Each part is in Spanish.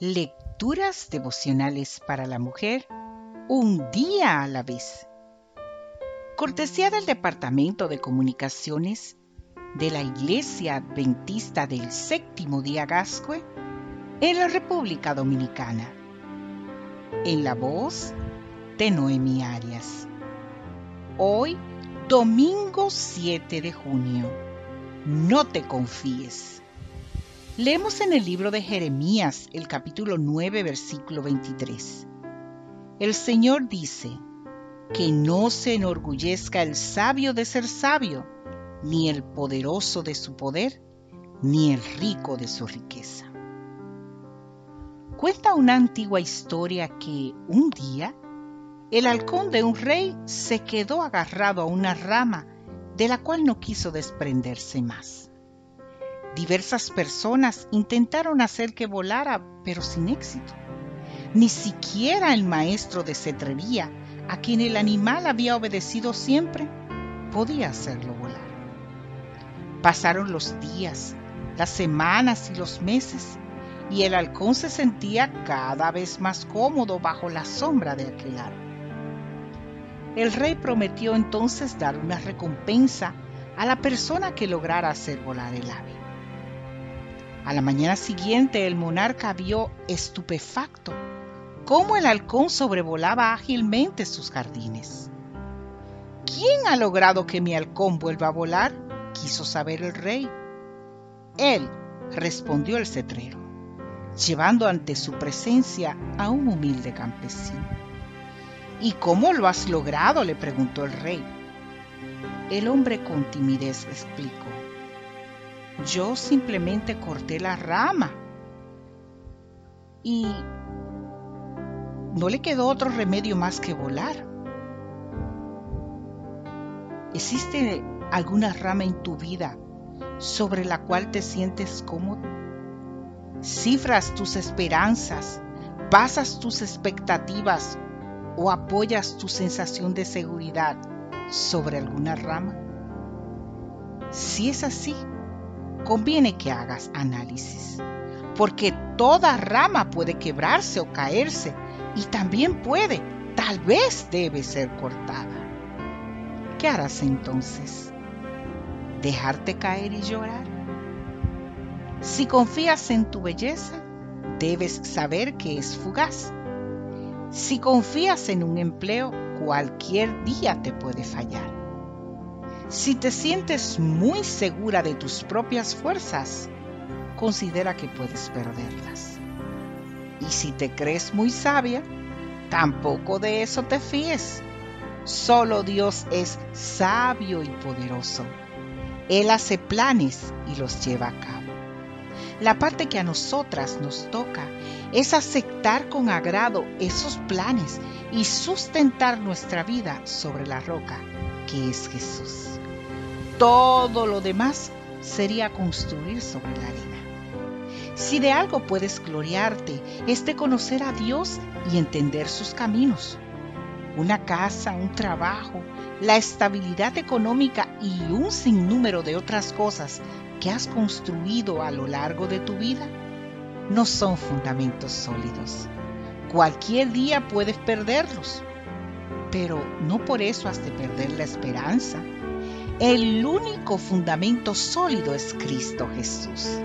Lecturas devocionales para la mujer, un día a la vez. Cortesía del Departamento de Comunicaciones de la Iglesia Adventista del Séptimo Día Gascue en la República Dominicana. En la voz de Noemi Arias. Hoy, domingo 7 de junio. No te confíes. Leemos en el libro de Jeremías el capítulo 9 versículo 23. El Señor dice, que no se enorgullezca el sabio de ser sabio, ni el poderoso de su poder, ni el rico de su riqueza. Cuenta una antigua historia que un día el halcón de un rey se quedó agarrado a una rama de la cual no quiso desprenderse más. Diversas personas intentaron hacer que volara, pero sin éxito. Ni siquiera el maestro de cetrería, a quien el animal había obedecido siempre, podía hacerlo volar. Pasaron los días, las semanas y los meses, y el halcón se sentía cada vez más cómodo bajo la sombra de aquel árbol. El rey prometió entonces dar una recompensa a la persona que lograra hacer volar el ave. A la mañana siguiente el monarca vio estupefacto cómo el halcón sobrevolaba ágilmente sus jardines. ¿Quién ha logrado que mi halcón vuelva a volar? quiso saber el rey. Él, respondió el cetrero, llevando ante su presencia a un humilde campesino. ¿Y cómo lo has logrado? le preguntó el rey. El hombre con timidez explicó. Yo simplemente corté la rama. Y no le quedó otro remedio más que volar. ¿Existe alguna rama en tu vida sobre la cual te sientes cómodo? ¿Cifras tus esperanzas, basas tus expectativas o apoyas tu sensación de seguridad sobre alguna rama? Si es así, conviene que hagas análisis, porque toda rama puede quebrarse o caerse y también puede, tal vez debe ser cortada. ¿Qué harás entonces? ¿Dejarte caer y llorar? Si confías en tu belleza, debes saber que es fugaz. Si confías en un empleo, cualquier día te puede fallar. Si te sientes muy segura de tus propias fuerzas, considera que puedes perderlas. Y si te crees muy sabia, tampoco de eso te fíes. Solo Dios es sabio y poderoso. Él hace planes y los lleva a cabo. La parte que a nosotras nos toca es aceptar con agrado esos planes y sustentar nuestra vida sobre la roca es Jesús. Todo lo demás sería construir sobre la arena. Si de algo puedes gloriarte, es de conocer a Dios y entender sus caminos. Una casa, un trabajo, la estabilidad económica y un sinnúmero de otras cosas que has construido a lo largo de tu vida no son fundamentos sólidos. Cualquier día puedes perderlos, pero no por eso has de perder la esperanza el único fundamento sólido es Cristo Jesús.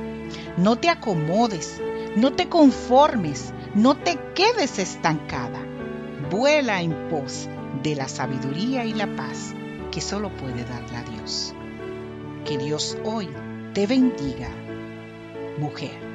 No te acomodes, no te conformes, no te quedes estancada. Vuela en pos de la sabiduría y la paz que solo puede darle a Dios. Que Dios hoy te bendiga, mujer.